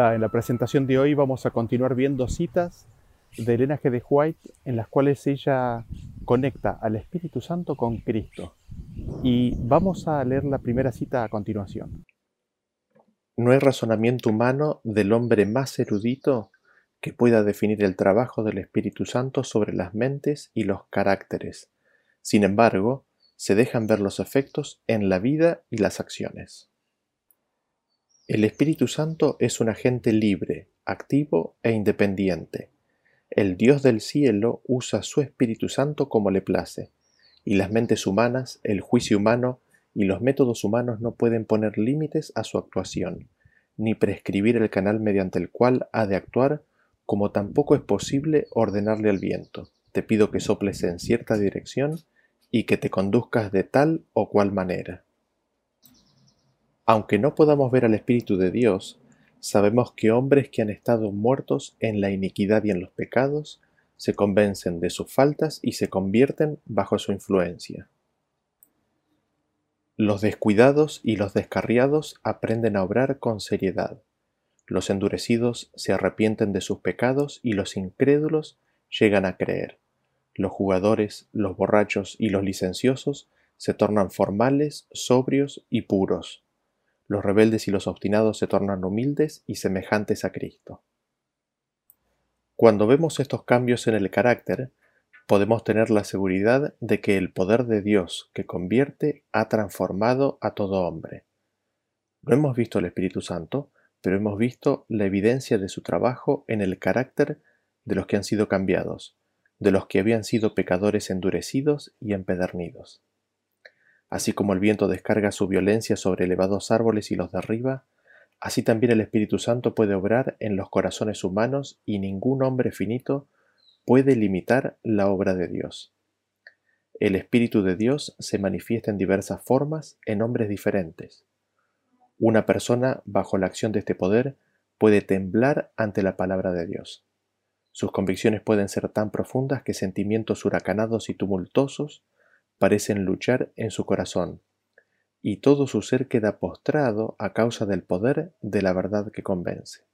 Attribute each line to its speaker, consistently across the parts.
Speaker 1: En la presentación de hoy vamos a continuar viendo citas de Elena G. de White en las cuales ella conecta al Espíritu Santo con Cristo. Y vamos a leer la primera cita a continuación.
Speaker 2: No hay razonamiento humano del hombre más erudito que pueda definir el trabajo del Espíritu Santo sobre las mentes y los caracteres. Sin embargo, se dejan ver los efectos en la vida y las acciones. El Espíritu Santo es un agente libre, activo e independiente. El Dios del cielo usa su Espíritu Santo como le place, y las mentes humanas, el juicio humano y los métodos humanos no pueden poner límites a su actuación, ni prescribir el canal mediante el cual ha de actuar, como tampoco es posible ordenarle al viento. Te pido que soples en cierta dirección y que te conduzcas de tal o cual manera. Aunque no podamos ver al Espíritu de Dios, sabemos que hombres que han estado muertos en la iniquidad y en los pecados, se convencen de sus faltas y se convierten bajo su influencia. Los descuidados y los descarriados aprenden a obrar con seriedad. Los endurecidos se arrepienten de sus pecados y los incrédulos llegan a creer. Los jugadores, los borrachos y los licenciosos se tornan formales, sobrios y puros los rebeldes y los obstinados se tornan humildes y semejantes a Cristo. Cuando vemos estos cambios en el carácter, podemos tener la seguridad de que el poder de Dios que convierte ha transformado a todo hombre. No hemos visto el Espíritu Santo, pero hemos visto la evidencia de su trabajo en el carácter de los que han sido cambiados, de los que habían sido pecadores endurecidos y empedernidos. Así como el viento descarga su violencia sobre elevados árboles y los derriba, así también el Espíritu Santo puede obrar en los corazones humanos y ningún hombre finito puede limitar la obra de Dios. El Espíritu de Dios se manifiesta en diversas formas en hombres diferentes. Una persona bajo la acción de este poder puede temblar ante la palabra de Dios. Sus convicciones pueden ser tan profundas que sentimientos huracanados y tumultuosos parecen luchar en su corazón, y todo su ser queda postrado a causa del poder de la verdad que convence.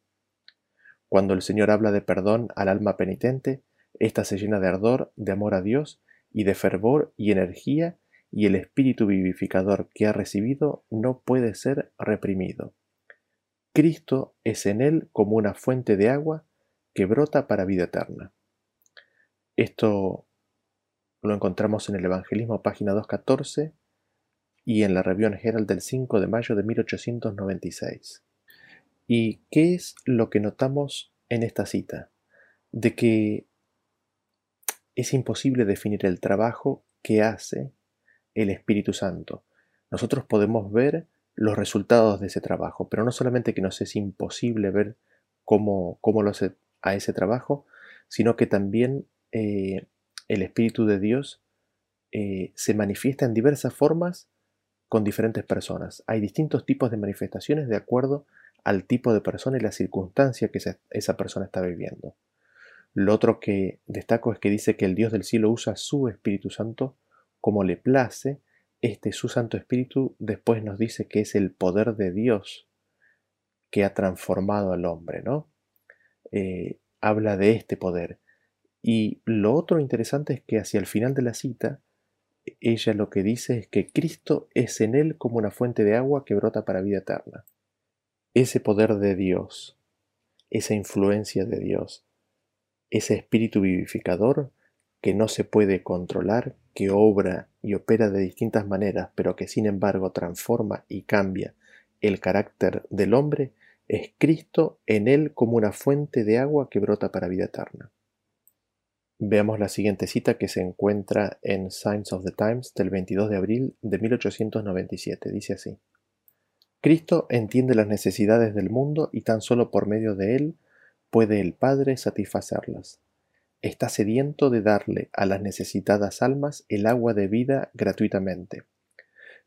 Speaker 2: Cuando el Señor habla de perdón al alma penitente, ésta se llena de ardor, de amor a Dios y de fervor y energía, y el espíritu vivificador que ha recibido no puede ser reprimido. Cristo es en él como una fuente de agua que brota para vida eterna. Esto lo encontramos en el Evangelismo, página 214, y en la Review Herald del 5 de mayo de 1896. ¿Y qué es lo que notamos en esta cita? De que es imposible definir el trabajo que hace el Espíritu Santo. Nosotros podemos ver los resultados de ese trabajo, pero no solamente que nos es imposible ver cómo, cómo lo hace a ese trabajo, sino que también eh, el Espíritu de Dios eh, se manifiesta en diversas formas con diferentes personas. Hay distintos tipos de manifestaciones de acuerdo al tipo de persona y la circunstancia que esa persona está viviendo. Lo otro que destaco es que dice que el Dios del cielo usa su Espíritu Santo como le place. Este su Santo Espíritu después nos dice que es el poder de Dios que ha transformado al hombre, ¿no? Eh, habla de este poder. Y lo otro interesante es que hacia el final de la cita, ella lo que dice es que Cristo es en él como una fuente de agua que brota para vida eterna. Ese poder de Dios, esa influencia de Dios, ese espíritu vivificador que no se puede controlar, que obra y opera de distintas maneras, pero que sin embargo transforma y cambia el carácter del hombre, es Cristo en él como una fuente de agua que brota para vida eterna. Veamos la siguiente cita que se encuentra en Signs of the Times del 22 de abril de 1897. Dice así. Cristo entiende las necesidades del mundo y tan solo por medio de él puede el Padre satisfacerlas. Está sediento de darle a las necesitadas almas el agua de vida gratuitamente.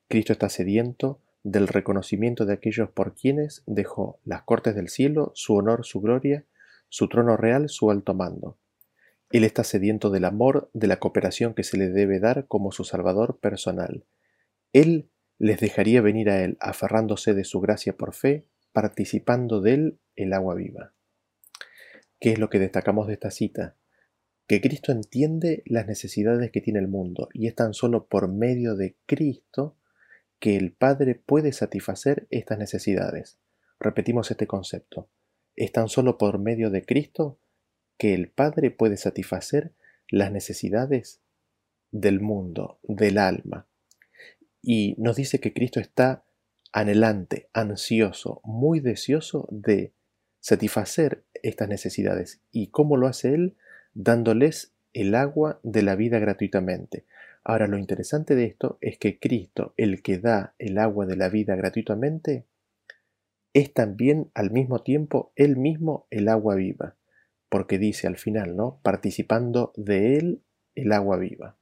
Speaker 2: Cristo está sediento del reconocimiento de aquellos por quienes dejó las cortes del cielo, su honor, su gloria, su trono real, su alto mando él está sediento del amor, de la cooperación que se le debe dar como su Salvador personal. Él les dejaría venir a Él, aferrándose de su gracia por fe, participando de Él el agua viva. ¿Qué es lo que destacamos de esta cita? Que Cristo entiende las necesidades que tiene el mundo y es tan solo por medio de Cristo que el Padre puede satisfacer estas necesidades. Repetimos este concepto. Es tan solo por medio de Cristo que el Padre puede satisfacer las necesidades del mundo, del alma. Y nos dice que Cristo está anhelante, ansioso, muy deseoso de satisfacer estas necesidades. ¿Y cómo lo hace Él? Dándoles el agua de la vida gratuitamente. Ahora lo interesante de esto es que Cristo, el que da el agua de la vida gratuitamente, es también al mismo tiempo Él mismo el agua viva, porque dice al final, ¿no? Participando de Él el agua viva.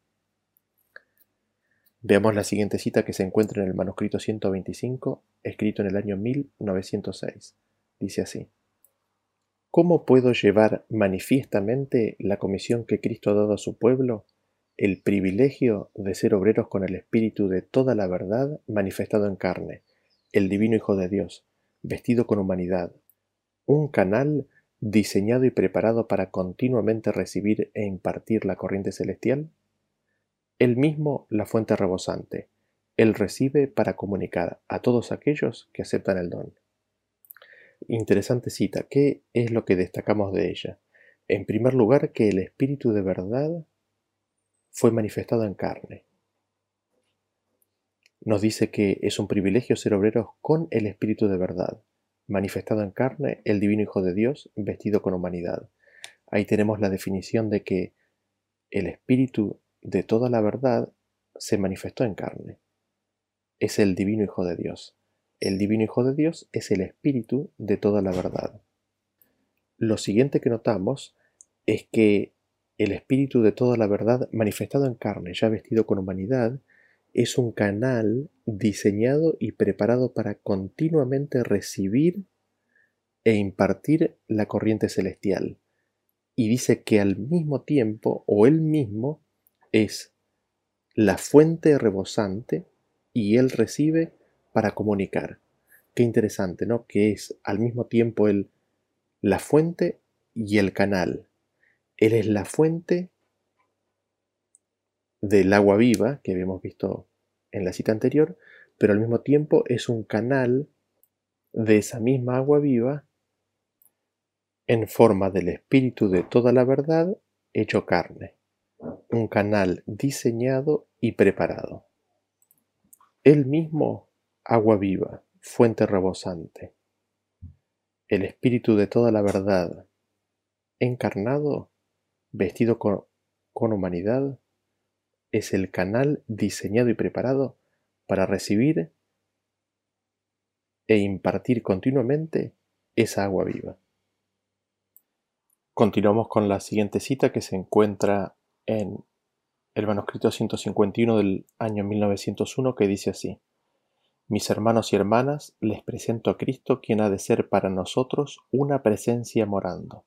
Speaker 2: Veamos la siguiente cita que se encuentra en el manuscrito 125, escrito en el año 1906. Dice así. ¿Cómo puedo llevar manifiestamente la comisión que Cristo ha dado a su pueblo, el privilegio de ser obreros con el espíritu de toda la verdad manifestado en carne, el divino Hijo de Dios, vestido con humanidad, un canal diseñado y preparado para continuamente recibir e impartir la corriente celestial? Él mismo la fuente rebosante. Él recibe para comunicar a todos aquellos que aceptan el don. Interesante cita. ¿Qué es lo que destacamos de ella? En primer lugar, que el Espíritu de verdad fue manifestado en carne. Nos dice que es un privilegio ser obreros con el Espíritu de verdad, manifestado en carne, el Divino Hijo de Dios, vestido con humanidad. Ahí tenemos la definición de que el Espíritu de toda la verdad se manifestó en carne. Es el divino Hijo de Dios. El divino Hijo de Dios es el espíritu de toda la verdad. Lo siguiente que notamos es que el espíritu de toda la verdad manifestado en carne, ya vestido con humanidad, es un canal diseñado y preparado para continuamente recibir e impartir la corriente celestial. Y dice que al mismo tiempo, o él mismo, es la fuente rebosante y él recibe para comunicar. Qué interesante, ¿no? Que es al mismo tiempo él la fuente y el canal. Él es la fuente del agua viva que habíamos visto en la cita anterior, pero al mismo tiempo es un canal de esa misma agua viva en forma del espíritu de toda la verdad hecho carne un canal diseñado y preparado. Él mismo, agua viva, fuente rebosante. El espíritu de toda la verdad, encarnado, vestido con humanidad, es el canal diseñado y preparado para recibir e impartir continuamente esa agua viva. Continuamos con la siguiente cita que se encuentra en el manuscrito 151 del año 1901 que dice así, Mis hermanos y hermanas, les presento a Cristo quien ha de ser para nosotros una presencia morando.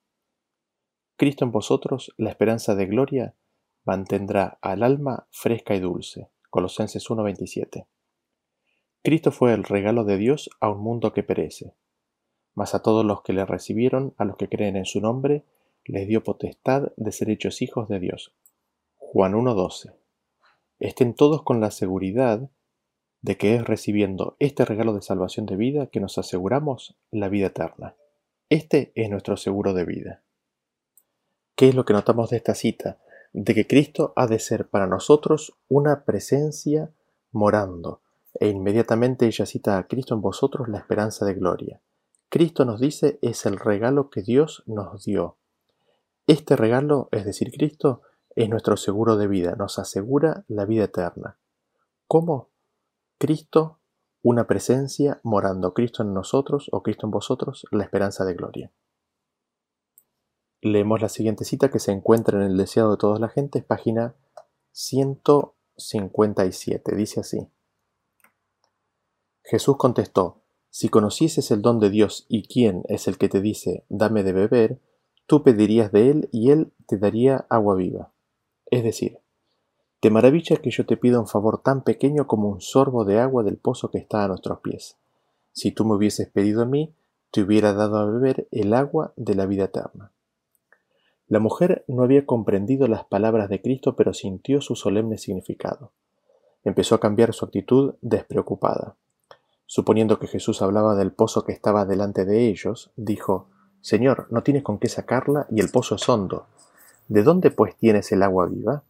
Speaker 2: Cristo en vosotros, la esperanza de gloria, mantendrá al alma fresca y dulce. Colosenses 1:27. Cristo fue el regalo de Dios a un mundo que perece, mas a todos los que le recibieron, a los que creen en su nombre, les dio potestad de ser hechos hijos de Dios. Juan 1.12. Estén todos con la seguridad de que es recibiendo este regalo de salvación de vida que nos aseguramos la vida eterna. Este es nuestro seguro de vida. ¿Qué es lo que notamos de esta cita? De que Cristo ha de ser para nosotros una presencia morando, e inmediatamente ella cita a Cristo en vosotros la esperanza de gloria. Cristo nos dice es el regalo que Dios nos dio. Este regalo, es decir, Cristo, es nuestro seguro de vida, nos asegura la vida eterna. ¿Cómo? Cristo, una presencia morando, Cristo en nosotros o Cristo en vosotros, la esperanza de gloria. Leemos la siguiente cita que se encuentra en el deseado de toda la gente, página 157. Dice así. Jesús contestó, si conocieses el don de Dios y quién es el que te dice, dame de beber, tú pedirías de él y él te daría agua viva. Es decir, te maravilla que yo te pida un favor tan pequeño como un sorbo de agua del pozo que está a nuestros pies. Si tú me hubieses pedido a mí, te hubiera dado a beber el agua de la vida eterna. La mujer no había comprendido las palabras de Cristo, pero sintió su solemne significado. Empezó a cambiar su actitud despreocupada. Suponiendo que Jesús hablaba del pozo que estaba delante de ellos, dijo, Señor, no tienes con qué sacarla y el pozo es hondo. ¿De dónde pues tienes el agua viva?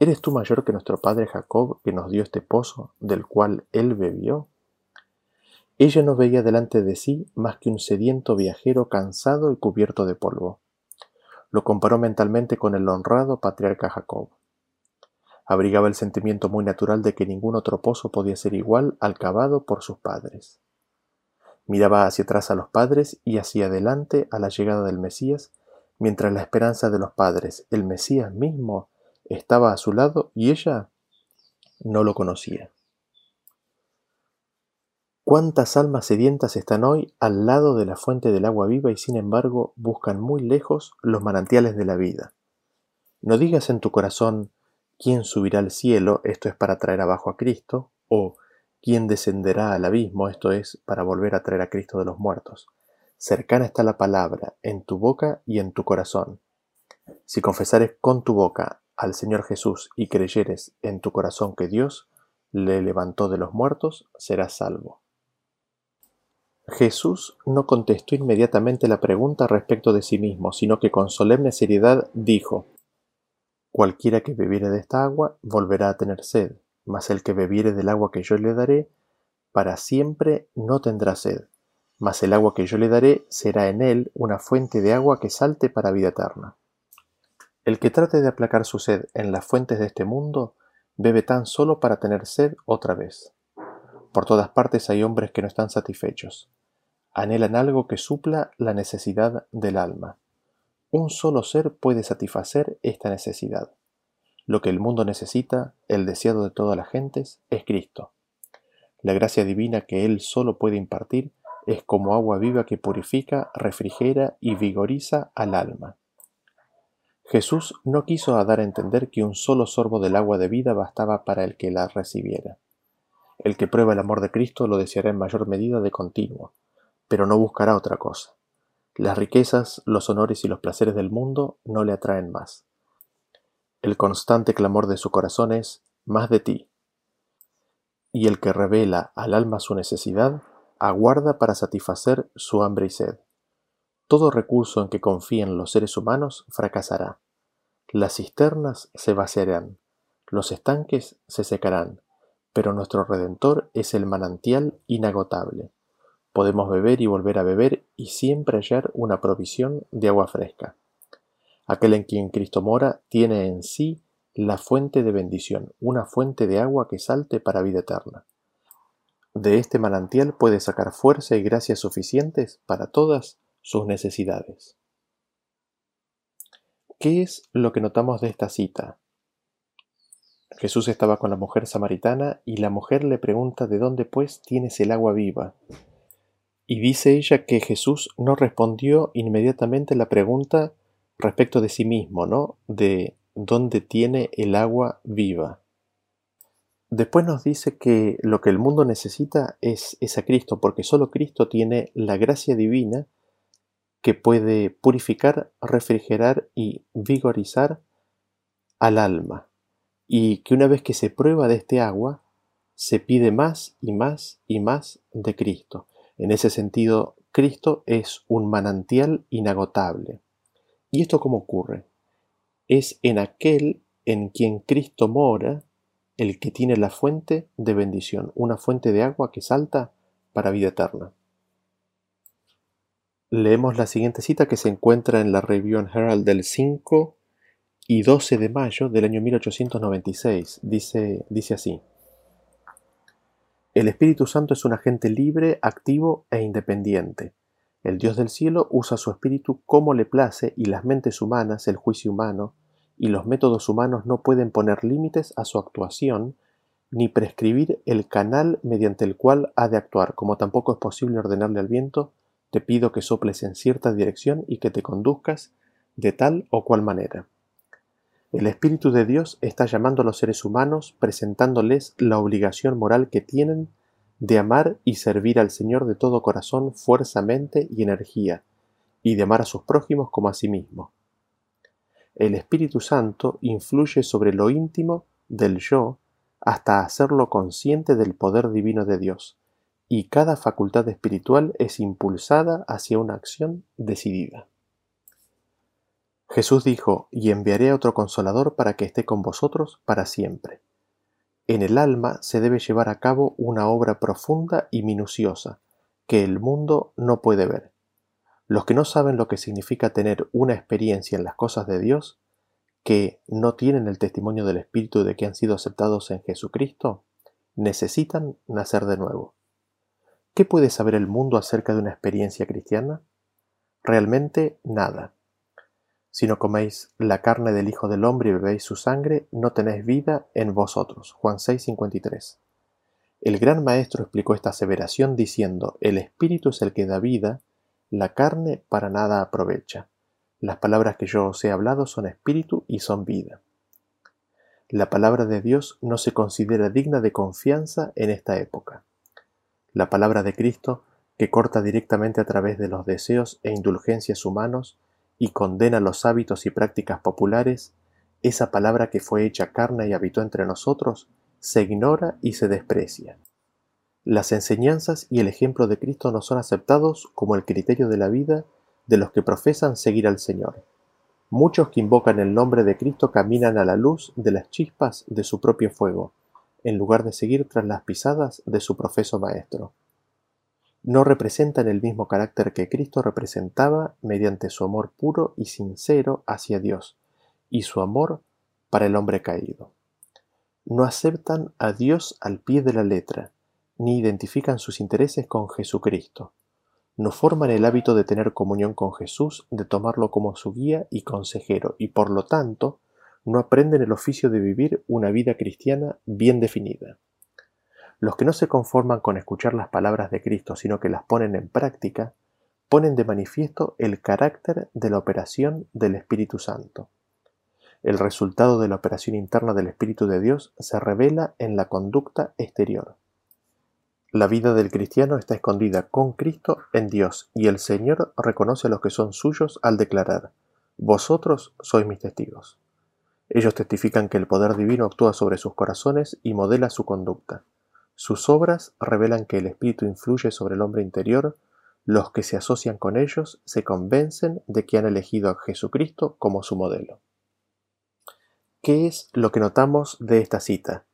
Speaker 2: ¿Eres tú mayor que nuestro padre Jacob, que nos dio este pozo, del cual él bebió? Ella no veía delante de sí más que un sediento viajero cansado y cubierto de polvo. Lo comparó mentalmente con el honrado patriarca Jacob. Abrigaba el sentimiento muy natural de que ningún otro pozo podía ser igual al cavado por sus padres. Miraba hacia atrás a los padres y hacia adelante a la llegada del Mesías, mientras la esperanza de los padres, el Mesías mismo, estaba a su lado y ella no lo conocía. ¿Cuántas almas sedientas están hoy al lado de la fuente del agua viva y sin embargo buscan muy lejos los manantiales de la vida? No digas en tu corazón, ¿Quién subirá al cielo? Esto es para traer abajo a Cristo. O ¿quién descenderá al abismo? Esto es para volver a traer a Cristo de los muertos. Cercana está la palabra en tu boca y en tu corazón. Si confesares con tu boca al Señor Jesús y creyeres en tu corazón que Dios le levantó de los muertos, serás salvo. Jesús no contestó inmediatamente la pregunta respecto de sí mismo, sino que con solemne seriedad dijo, Cualquiera que bebiere de esta agua volverá a tener sed, mas el que bebiere del agua que yo le daré, para siempre no tendrá sed, mas el agua que yo le daré será en él una fuente de agua que salte para vida eterna. El que trate de aplacar su sed en las fuentes de este mundo, bebe tan solo para tener sed otra vez. Por todas partes hay hombres que no están satisfechos. Anhelan algo que supla la necesidad del alma. Un solo ser puede satisfacer esta necesidad. Lo que el mundo necesita, el deseado de todas las gentes, es Cristo. La gracia divina que Él solo puede impartir es como agua viva que purifica, refrigera y vigoriza al alma. Jesús no quiso dar a entender que un solo sorbo del agua de vida bastaba para el que la recibiera. El que prueba el amor de Cristo lo deseará en mayor medida de continuo, pero no buscará otra cosa. Las riquezas, los honores y los placeres del mundo no le atraen más. El constante clamor de su corazón es más de ti. Y el que revela al alma su necesidad, aguarda para satisfacer su hambre y sed. Todo recurso en que confíen los seres humanos fracasará. Las cisternas se vaciarán, los estanques se secarán, pero nuestro Redentor es el manantial inagotable. Podemos beber y volver a beber y siempre hallar una provisión de agua fresca. Aquel en quien Cristo mora tiene en sí la fuente de bendición, una fuente de agua que salte para vida eterna. De este manantial puede sacar fuerza y gracias suficientes para todas sus necesidades. ¿Qué es lo que notamos de esta cita? Jesús estaba con la mujer samaritana y la mujer le pregunta de dónde pues tienes el agua viva. Y dice ella que Jesús no respondió inmediatamente la pregunta respecto de sí mismo, ¿no? De dónde tiene el agua viva. Después nos dice que lo que el mundo necesita es, a Cristo, porque solo Cristo tiene la gracia divina que puede purificar, refrigerar y vigorizar al alma. Y que una vez que se prueba de este agua, se pide más y más y más de Cristo. En ese sentido, Cristo es un manantial inagotable. ¿Y esto cómo ocurre? Es en aquel en quien Cristo mora el que tiene la fuente de bendición, una fuente de agua que salta para vida eterna. Leemos la siguiente cita que se encuentra en la Review and Herald del 5 y 12 de mayo del año 1896. Dice, dice así. El Espíritu Santo es un agente libre, activo e independiente. El Dios del cielo usa su espíritu como le place y las mentes humanas, el juicio humano y los métodos humanos no pueden poner límites a su actuación ni prescribir el canal mediante el cual ha de actuar, como tampoco es posible ordenarle al viento, te pido que soples en cierta dirección y que te conduzcas de tal o cual manera. El Espíritu de Dios está llamando a los seres humanos, presentándoles la obligación moral que tienen de amar y servir al Señor de todo corazón, fuerza, mente y energía, y de amar a sus prójimos como a sí mismo. El Espíritu Santo influye sobre lo íntimo del yo hasta hacerlo consciente del poder divino de Dios, y cada facultad espiritual es impulsada hacia una acción decidida. Jesús dijo, y enviaré a otro consolador para que esté con vosotros para siempre. En el alma se debe llevar a cabo una obra profunda y minuciosa, que el mundo no puede ver. Los que no saben lo que significa tener una experiencia en las cosas de Dios, que no tienen el testimonio del Espíritu de que han sido aceptados en Jesucristo, necesitan nacer de nuevo. ¿Qué puede saber el mundo acerca de una experiencia cristiana? Realmente nada. Si no coméis la carne del Hijo del Hombre y bebéis su sangre, no tenéis vida en vosotros. Juan 6:53. El gran maestro explicó esta aseveración diciendo, el Espíritu es el que da vida, la carne para nada aprovecha. Las palabras que yo os he hablado son espíritu y son vida. La palabra de Dios no se considera digna de confianza en esta época. La palabra de Cristo, que corta directamente a través de los deseos e indulgencias humanos, y condena los hábitos y prácticas populares, esa palabra que fue hecha carne y habitó entre nosotros, se ignora y se desprecia. Las enseñanzas y el ejemplo de Cristo no son aceptados como el criterio de la vida de los que profesan seguir al Señor. Muchos que invocan el nombre de Cristo caminan a la luz de las chispas de su propio fuego, en lugar de seguir tras las pisadas de su profeso Maestro no representan el mismo carácter que Cristo representaba mediante su amor puro y sincero hacia Dios y su amor para el hombre caído. No aceptan a Dios al pie de la letra, ni identifican sus intereses con Jesucristo. No forman el hábito de tener comunión con Jesús, de tomarlo como su guía y consejero, y por lo tanto no aprenden el oficio de vivir una vida cristiana bien definida. Los que no se conforman con escuchar las palabras de Cristo, sino que las ponen en práctica, ponen de manifiesto el carácter de la operación del Espíritu Santo. El resultado de la operación interna del Espíritu de Dios se revela en la conducta exterior. La vida del cristiano está escondida con Cristo en Dios y el Señor reconoce a los que son suyos al declarar, Vosotros sois mis testigos. Ellos testifican que el poder divino actúa sobre sus corazones y modela su conducta. Sus obras revelan que el Espíritu influye sobre el hombre interior, los que se asocian con ellos se convencen de que han elegido a Jesucristo como su modelo. ¿Qué es lo que notamos de esta cita?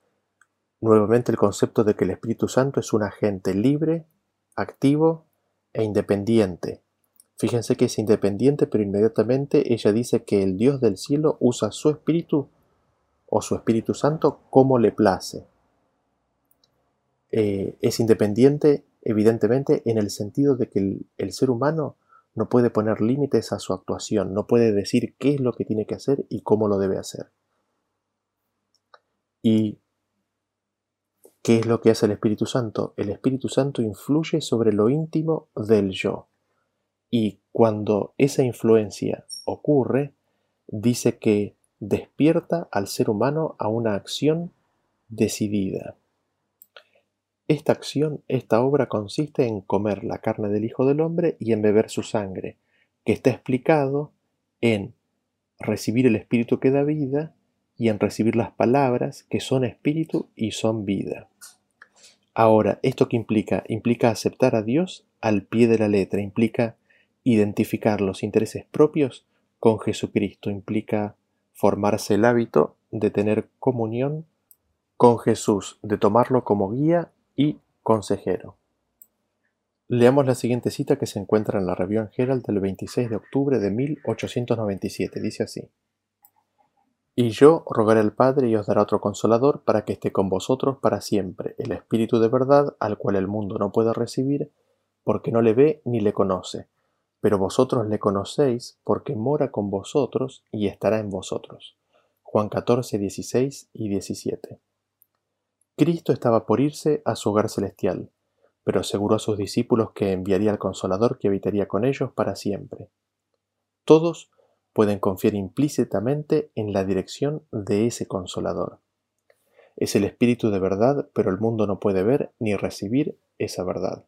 Speaker 2: Nuevamente el concepto de que el Espíritu Santo es un agente libre, activo e independiente. Fíjense que es independiente, pero inmediatamente ella dice que el Dios del cielo usa su Espíritu o su Espíritu Santo como le place. Eh, es independiente, evidentemente, en el sentido de que el, ser humano no puede poner límites a su actuación, no puede decir qué es lo que tiene que hacer y cómo lo debe hacer. ¿Y qué es lo que hace el Espíritu Santo? El Espíritu Santo influye sobre lo íntimo del yo. Y cuando esa influencia ocurre, dice que despierta al ser humano a una acción decidida. Esta acción, esta obra consiste en comer la carne del Hijo del Hombre y en beber su sangre, que está explicado en recibir el Espíritu que da vida y en recibir las palabras que son Espíritu y son vida. Ahora, ¿esto qué implica? Implica aceptar a Dios al pie de la letra, implica identificar los intereses propios con Jesucristo, implica formarse el hábito de tener comunión con Jesús, de tomarlo como guía y consejero. Leamos la siguiente cita que se encuentra en la Review Herald del 26 de octubre de 1897. Dice así. Y yo rogaré al Padre y os dará otro consolador para que esté con vosotros para siempre, el Espíritu de verdad, al cual el mundo no puede recibir, porque no le ve ni le conoce, pero vosotros le conocéis porque mora con vosotros y estará en vosotros. Juan 14, 16 y 17. Cristo estaba por irse a su hogar celestial, pero aseguró a sus discípulos que enviaría al Consolador que habitaría con ellos para siempre. Todos pueden confiar implícitamente en la dirección de ese Consolador. Es el Espíritu de verdad, pero el mundo no puede ver ni recibir esa verdad.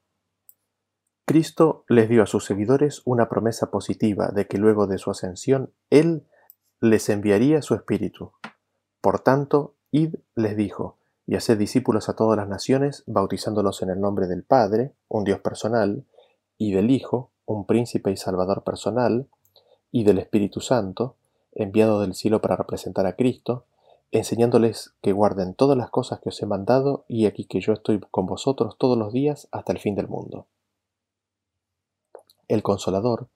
Speaker 2: Cristo les dio a sus seguidores una promesa positiva de que luego de su ascensión Él les enviaría su Espíritu. Por tanto, id les dijo, y haced discípulos a todas las naciones, bautizándolos en el nombre del Padre, un Dios personal, y del Hijo, un príncipe y salvador personal, y del Espíritu Santo, enviado del cielo para representar a Cristo, enseñándoles que guarden todas las cosas que os he mandado, y aquí que yo estoy con vosotros todos los días hasta el fin del mundo. El Consolador,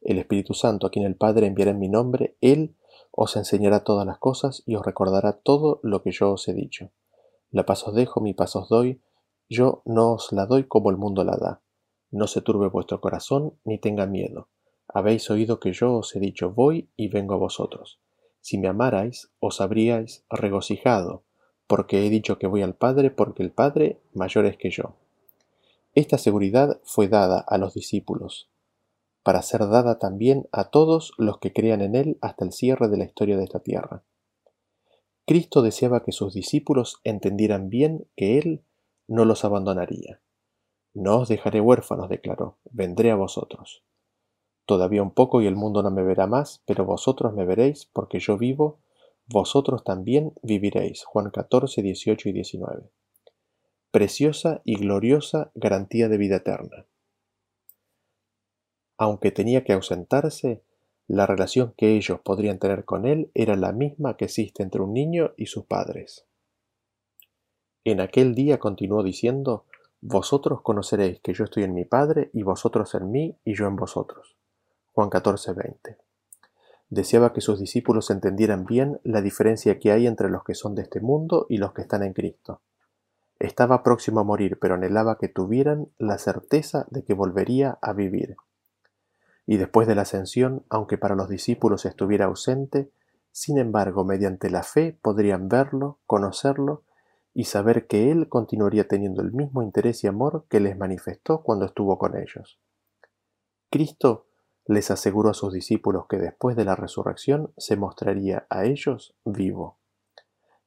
Speaker 2: el Espíritu Santo, a quien el Padre enviará en mi nombre, Él os enseñará todas las cosas y os recordará todo lo que yo os he dicho. La paz os dejo, mi paz os doy, yo no os la doy como el mundo la da. No se turbe vuestro corazón, ni tenga miedo. Habéis oído que yo os he dicho, voy y vengo a vosotros. Si me amarais, os habríais regocijado, porque he dicho que voy al Padre, porque el Padre mayor es que yo. Esta seguridad fue dada a los discípulos, para ser dada también a todos los que crean en Él hasta el cierre de la historia de esta tierra. Cristo deseaba que sus discípulos entendieran bien que Él no los abandonaría. No os dejaré huérfanos, declaró, vendré a vosotros. Todavía un poco y el mundo no me verá más, pero vosotros me veréis, porque yo vivo, vosotros también viviréis. Juan 14, 18 y 19. Preciosa y gloriosa garantía de vida eterna aunque tenía que ausentarse, la relación que ellos podrían tener con él era la misma que existe entre un niño y sus padres. En aquel día continuó diciendo, Vosotros conoceréis que yo estoy en mi Padre y vosotros en mí y yo en vosotros. Juan 14, 20. Deseaba que sus discípulos entendieran bien la diferencia que hay entre los que son de este mundo y los que están en Cristo. Estaba próximo a morir, pero anhelaba que tuvieran la certeza de que volvería a vivir y después de la ascensión, aunque para los discípulos estuviera ausente, sin embargo, mediante la fe podrían verlo, conocerlo y saber que Él continuaría teniendo el mismo interés y amor que les manifestó cuando estuvo con ellos. Cristo les aseguró a sus discípulos que después de la resurrección se mostraría a ellos vivo.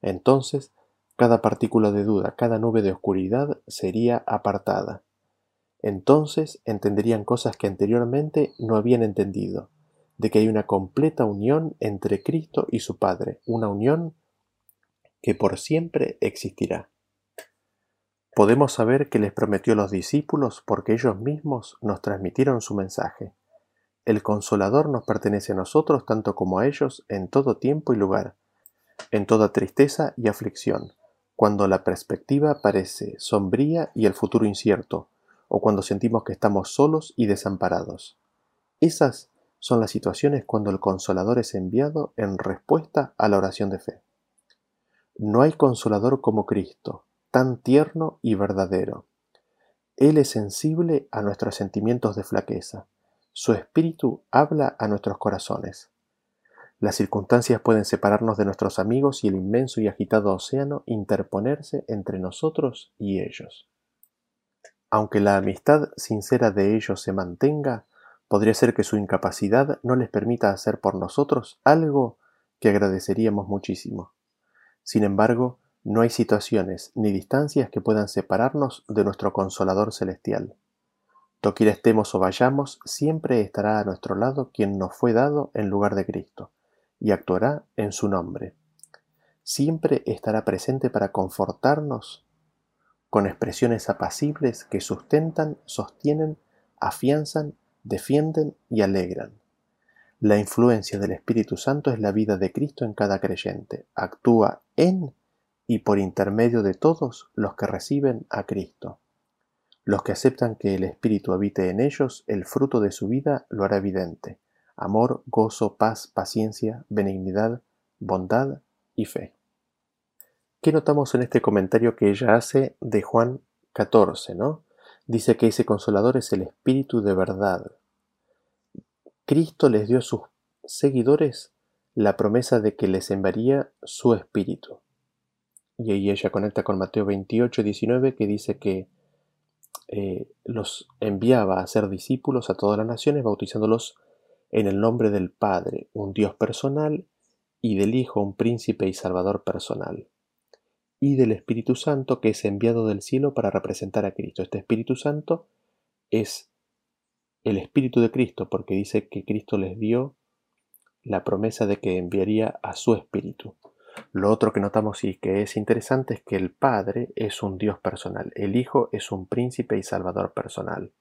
Speaker 2: Entonces, cada partícula de duda, cada nube de oscuridad sería apartada entonces entenderían cosas que anteriormente no habían entendido, de que hay una completa unión entre Cristo y su Padre, una unión que por siempre existirá. Podemos saber que les prometió los discípulos porque ellos mismos nos transmitieron su mensaje. El consolador nos pertenece a nosotros tanto como a ellos en todo tiempo y lugar, en toda tristeza y aflicción, cuando la perspectiva parece sombría y el futuro incierto, o cuando sentimos que estamos solos y desamparados. Esas son las situaciones cuando el consolador es enviado en respuesta a la oración de fe. No hay consolador como Cristo, tan tierno y verdadero. Él es sensible a nuestros sentimientos de flaqueza. Su espíritu habla a nuestros corazones. Las circunstancias pueden separarnos de nuestros amigos y el inmenso y agitado océano interponerse entre nosotros y ellos. Aunque la amistad sincera de ellos se mantenga, podría ser que su incapacidad no les permita hacer por nosotros algo que agradeceríamos muchísimo. Sin embargo, no hay situaciones ni distancias que puedan separarnos de nuestro Consolador Celestial. Doquiera estemos o vayamos, siempre estará a nuestro lado quien nos fue dado en lugar de Cristo, y actuará en su nombre. Siempre estará presente para confortarnos con expresiones apacibles que sustentan, sostienen, afianzan, defienden y alegran. La influencia del Espíritu Santo es la vida de Cristo en cada creyente. Actúa en y por intermedio de todos los que reciben a Cristo. Los que aceptan que el Espíritu habite en ellos, el fruto de su vida lo hará evidente. Amor, gozo, paz, paciencia, benignidad, bondad y fe. ¿Qué notamos en este comentario que ella hace de Juan 14? ¿no? Dice que ese consolador es el Espíritu de verdad. Cristo les dio a sus seguidores la promesa de que les enviaría su Espíritu. Y ahí ella conecta con Mateo 28, 19, que dice que eh, los enviaba a ser discípulos a todas las naciones, bautizándolos en el nombre del Padre, un Dios personal, y del Hijo, un príncipe y salvador personal. Y del Espíritu Santo que es enviado del cielo para representar a Cristo. Este Espíritu Santo es el Espíritu de Cristo porque dice que Cristo les dio la promesa de que enviaría a su Espíritu. Lo otro que notamos y que es interesante es que el Padre es un Dios personal, el Hijo es un príncipe y salvador personal.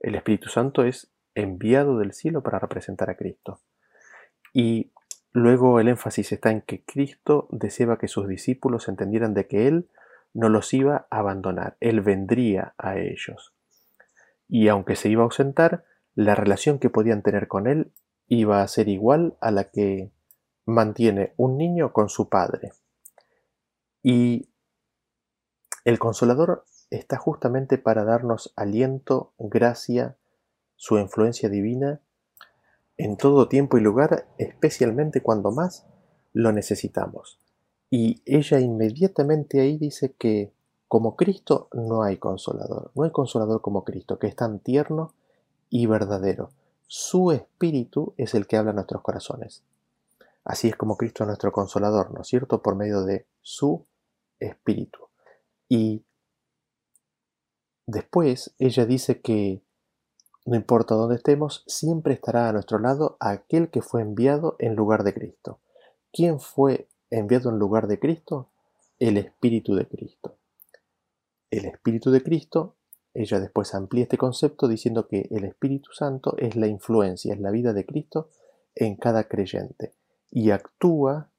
Speaker 2: El Espíritu Santo es enviado del cielo para representar a Cristo. Y luego el énfasis está en que Cristo deseaba que sus discípulos entendieran de que Él no los iba a abandonar, Él vendría a ellos. Y aunque se iba a ausentar, la relación que podían tener con Él iba a ser igual a la que mantiene un niño con su padre. Y el consolador está justamente para darnos aliento, gracia, su influencia divina en todo tiempo y lugar, especialmente cuando más lo necesitamos. Y ella inmediatamente ahí dice que como Cristo no hay consolador, no hay consolador como Cristo, que es tan tierno y verdadero. Su espíritu es el que habla en nuestros corazones. Así es como Cristo es nuestro consolador, ¿no es cierto? Por medio de su espíritu. Y después ella dice que no importa dónde estemos, siempre estará a nuestro lado aquel que fue enviado en lugar de Cristo. ¿Quién fue enviado en lugar de Cristo? El Espíritu de Cristo. El Espíritu de Cristo, ella después amplía este concepto diciendo que el Espíritu Santo es la influencia, es la vida de Cristo en cada creyente y actúa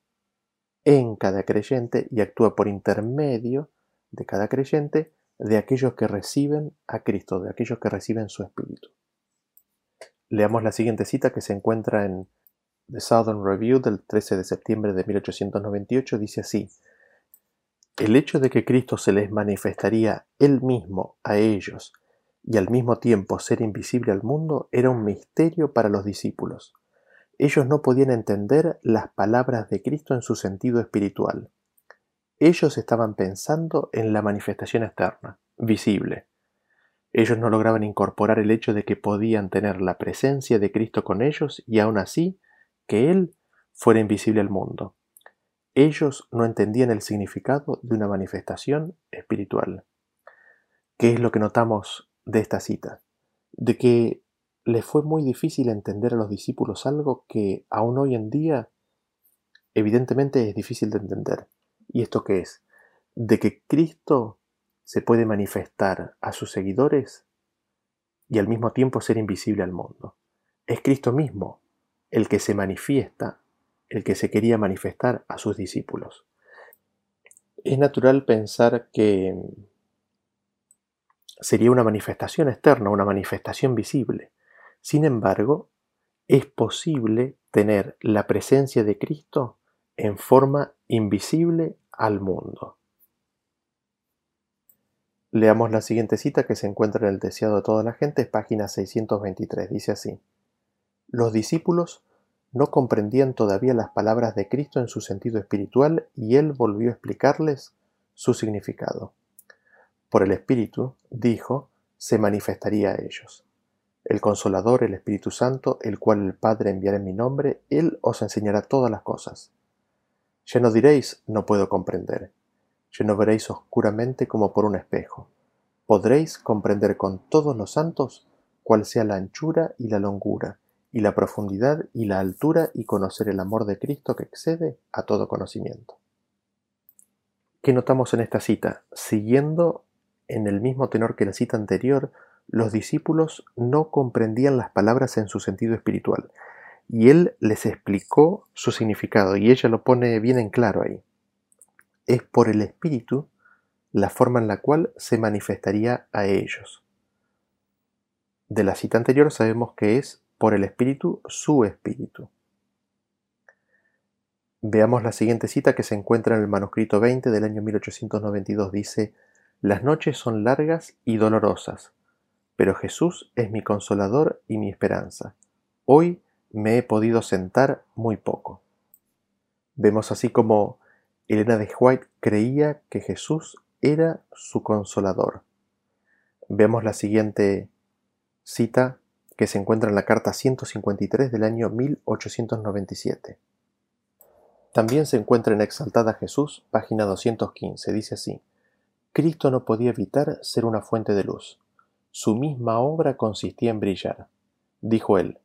Speaker 2: en cada creyente y actúa por intermedio de cada creyente de aquellos que reciben a Cristo, de aquellos que reciben su Espíritu. Leamos la siguiente cita que se encuentra en The Southern Review del 13 de septiembre de 1898. Dice así, el hecho de que Cristo se les manifestaría él mismo a ellos y al mismo tiempo ser invisible al mundo era un misterio para los discípulos. Ellos no podían entender las palabras de Cristo en su sentido espiritual. Ellos estaban pensando en la manifestación externa, visible. Ellos no lograban incorporar el hecho de que podían tener la presencia de Cristo con ellos y aún así que Él fuera invisible al mundo. Ellos no entendían el significado de una manifestación espiritual. ¿Qué es lo que notamos de esta cita? De que les fue muy difícil entender a los discípulos algo que aún hoy en día evidentemente es difícil de entender. ¿Y esto qué es? De que Cristo se puede manifestar a sus seguidores y al mismo tiempo ser invisible al mundo. Es Cristo mismo el que se manifiesta, el que se quería manifestar a sus discípulos. Es natural pensar que sería una manifestación externa, una manifestación visible. Sin embargo, es posible tener la presencia de Cristo en forma invisible al mundo. Leamos la siguiente cita que se encuentra en el Deseado de toda la gente, página 623. Dice así, Los discípulos no comprendían todavía las palabras de Cristo en su sentido espiritual y él volvió a explicarles su significado. Por el Espíritu, dijo, se manifestaría a ellos. El Consolador, el Espíritu Santo, el cual el Padre enviará en mi nombre, Él os enseñará todas las cosas. Ya no diréis, no puedo comprender. Ya no veréis oscuramente como por un espejo. Podréis comprender con todos los santos cuál sea la anchura y la longura, y la profundidad y la altura, y conocer el amor de Cristo que excede a todo conocimiento. ¿Qué notamos en esta cita? Siguiendo en el mismo tenor que la cita anterior, los discípulos no comprendían las palabras en su sentido espiritual, y él les explicó su significado, y ella lo pone bien en claro ahí. Es por el espíritu la forma en la cual se manifestaría a ellos. De la cita anterior sabemos que es por el espíritu su espíritu. Veamos la siguiente cita que se encuentra en el manuscrito 20 del año 1892. Dice, Las noches son largas y dolorosas pero Jesús es mi consolador y mi esperanza. Hoy me he podido sentar muy poco. Vemos así como Elena de White creía que Jesús era su consolador. Vemos la siguiente cita que se encuentra en la carta 153 del año 1897. También se encuentra en Exaltada Jesús, página 215. Dice así, Cristo no podía evitar ser una fuente de luz. Su misma obra consistía en brillar. Dijo él,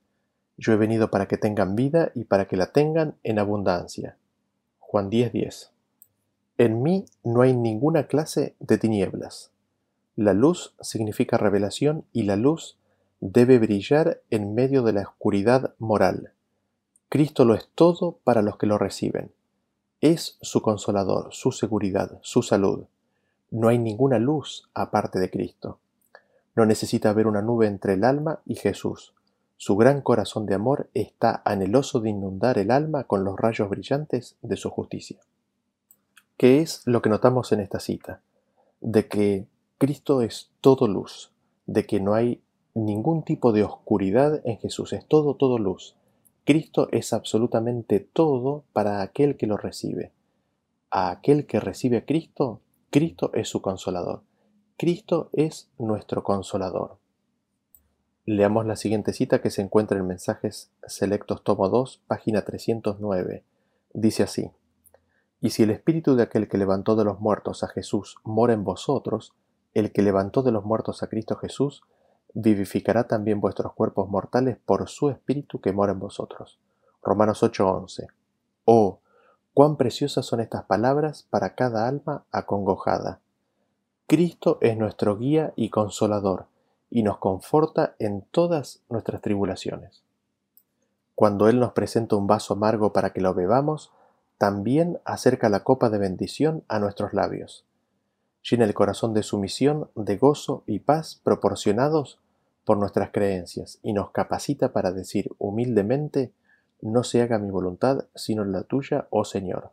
Speaker 2: Yo he venido para que tengan vida y para que la tengan en abundancia. Juan 10:10. En mí no hay ninguna clase de tinieblas. La luz significa revelación y la luz debe brillar en medio de la oscuridad moral. Cristo lo es todo para los que lo reciben. Es su consolador, su seguridad, su salud. No hay ninguna luz aparte de Cristo. No necesita haber una nube entre el alma y Jesús. Su gran corazón de amor está anheloso de inundar el alma con los rayos brillantes de su justicia. ¿Qué es lo que notamos en esta cita? De que Cristo es todo luz, de que no hay ningún tipo de oscuridad en Jesús, es todo, todo luz. Cristo es absolutamente todo para aquel que lo recibe. A aquel que recibe a Cristo, Cristo es su consolador. Cristo es nuestro consolador. Leamos la siguiente cita que se encuentra en Mensajes Selectos Tomo 2, página 309. Dice así, Y si el espíritu de aquel que levantó de los muertos a Jesús mora en vosotros, el que levantó de los muertos a Cristo Jesús, vivificará también vuestros cuerpos mortales por su Espíritu que mora en vosotros. Romanos 8:11. Oh, cuán preciosas son estas palabras para cada alma acongojada. Cristo es nuestro guía y consolador, y nos conforta en todas nuestras tribulaciones. Cuando Él nos presenta un vaso amargo para que lo bebamos, también acerca la copa de bendición a nuestros labios. Llena el corazón de sumisión, de gozo y paz proporcionados por nuestras creencias y nos capacita para decir humildemente, no se haga mi voluntad sino la tuya, oh Señor.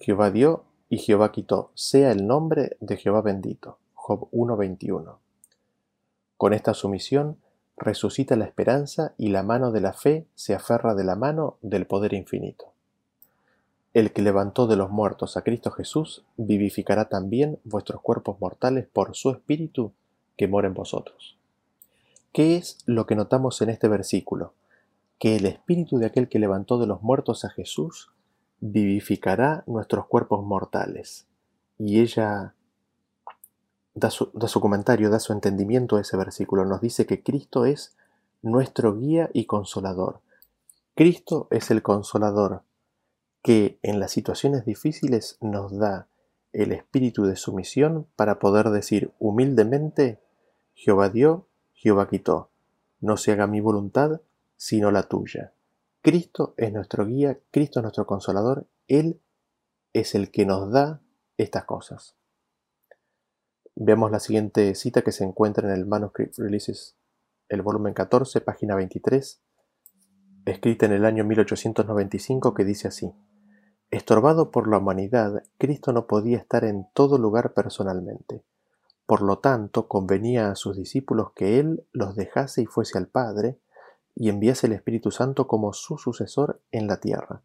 Speaker 2: Jehová dio y Jehová quitó, sea el nombre de Jehová bendito. Job 1.21. Con esta sumisión resucita la esperanza y la mano de la fe se aferra de la mano del poder infinito. El que levantó de los muertos a Cristo Jesús vivificará también vuestros cuerpos mortales por su Espíritu que mora en vosotros. ¿Qué es lo que notamos en este versículo? Que el espíritu de aquel que levantó de los muertos a Jesús vivificará nuestros cuerpos mortales. Y ella da su, da su, comentario, da su entendimiento a ese versículo. Nos dice que Cristo es nuestro guía y consolador. Cristo es el consolador que en las situaciones difíciles nos da el espíritu de sumisión para poder decir humildemente, Jehová dio Jehová quitó. No se haga mi voluntad, sino la tuya. Cristo es nuestro guía, Cristo es nuestro consolador, Él es el que nos da estas cosas. Veamos la siguiente cita que se encuentra en el Manuscript Releases, el volumen 14, página 23, escrita en el año 1895, que dice así. Estorbado por la humanidad, Cristo no podía estar en todo lugar personalmente. Por lo tanto, convenía a sus discípulos que Él los dejase y fuese al Padre, y enviase el Espíritu Santo como su sucesor en la tierra.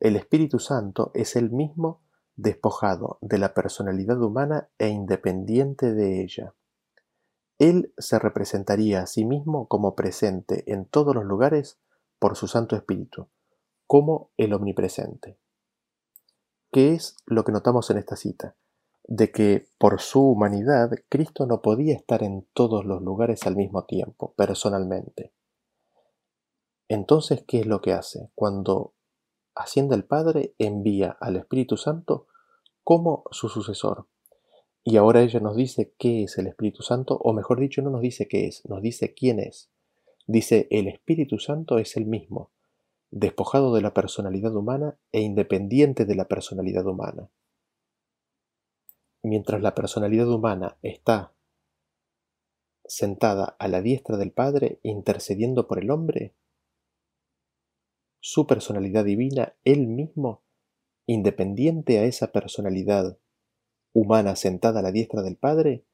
Speaker 2: El Espíritu Santo es el mismo despojado de la personalidad humana e independiente de ella. Él se representaría a sí mismo como presente en todos los lugares por su Santo Espíritu, como el omnipresente. ¿Qué es lo que notamos en esta cita? de que por su humanidad Cristo no podía estar en todos los lugares al mismo tiempo, personalmente. Entonces, ¿qué es lo que hace? Cuando asciende el Padre, envía al Espíritu Santo como su sucesor. Y ahora ella nos dice qué es el Espíritu Santo, o mejor dicho, no nos dice qué es, nos dice quién es. Dice, el Espíritu Santo es el mismo, despojado de la personalidad humana e independiente de la personalidad humana mientras la personalidad humana está sentada a la diestra del Padre intercediendo por el hombre, su personalidad divina, él mismo, independiente a esa personalidad humana sentada a la diestra del Padre,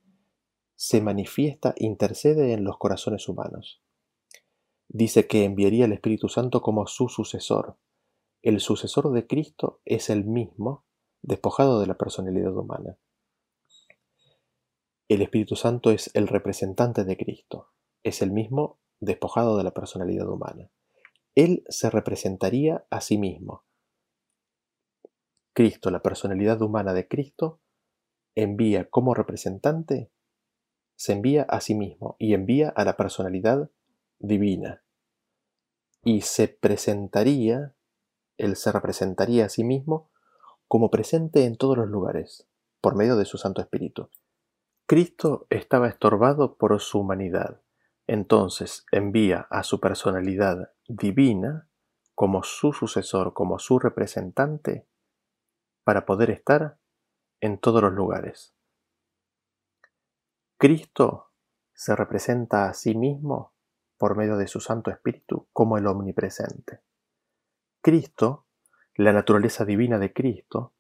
Speaker 2: se manifiesta, intercede en los corazones humanos. Dice que enviaría el Espíritu Santo como su sucesor. El sucesor de Cristo es el mismo, despojado de la personalidad humana. El Espíritu Santo es el representante de Cristo, es el mismo despojado de la personalidad humana. Él se representaría a sí mismo, Cristo, la personalidad humana de Cristo, envía como representante, se envía a sí mismo y envía a la personalidad divina. Y se presentaría, él se representaría a sí mismo como presente en todos los lugares, por medio de su Santo Espíritu. Cristo estaba estorbado por su humanidad, entonces envía a su personalidad divina como su sucesor, como su representante, para poder estar en todos los lugares. Cristo se representa a sí mismo por medio de su Santo Espíritu como el omnipresente. Cristo, la naturaleza divina de Cristo,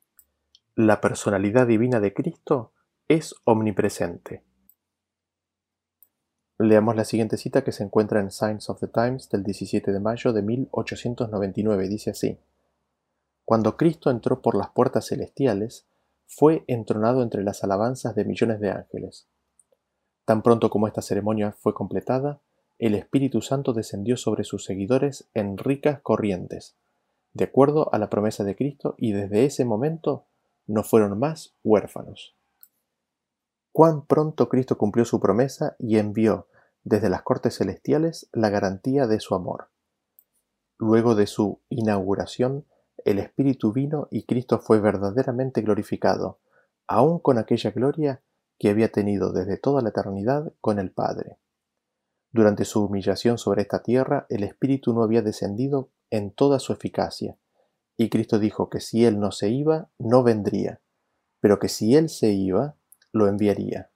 Speaker 2: la personalidad divina de Cristo es omnipresente. Leamos la siguiente cita que se encuentra en Signs of the Times del 17 de mayo de 1899. Dice así. Cuando Cristo entró por las puertas celestiales, fue entronado entre las alabanzas de millones de ángeles. Tan pronto como esta ceremonia fue completada, el Espíritu Santo descendió sobre sus seguidores en ricas corrientes, de acuerdo a la promesa de Cristo, y desde ese momento no fueron más huérfanos. Cuán pronto Cristo cumplió su promesa y envió desde las cortes celestiales la garantía de su amor. Luego de su inauguración, el Espíritu vino y Cristo fue verdaderamente glorificado, aun con aquella gloria que había tenido desde toda la eternidad con el Padre. Durante su humillación sobre esta tierra, el Espíritu no había descendido en toda su eficacia, y Cristo dijo que si Él no se iba, no vendría, pero que si Él se iba, lo enviaría.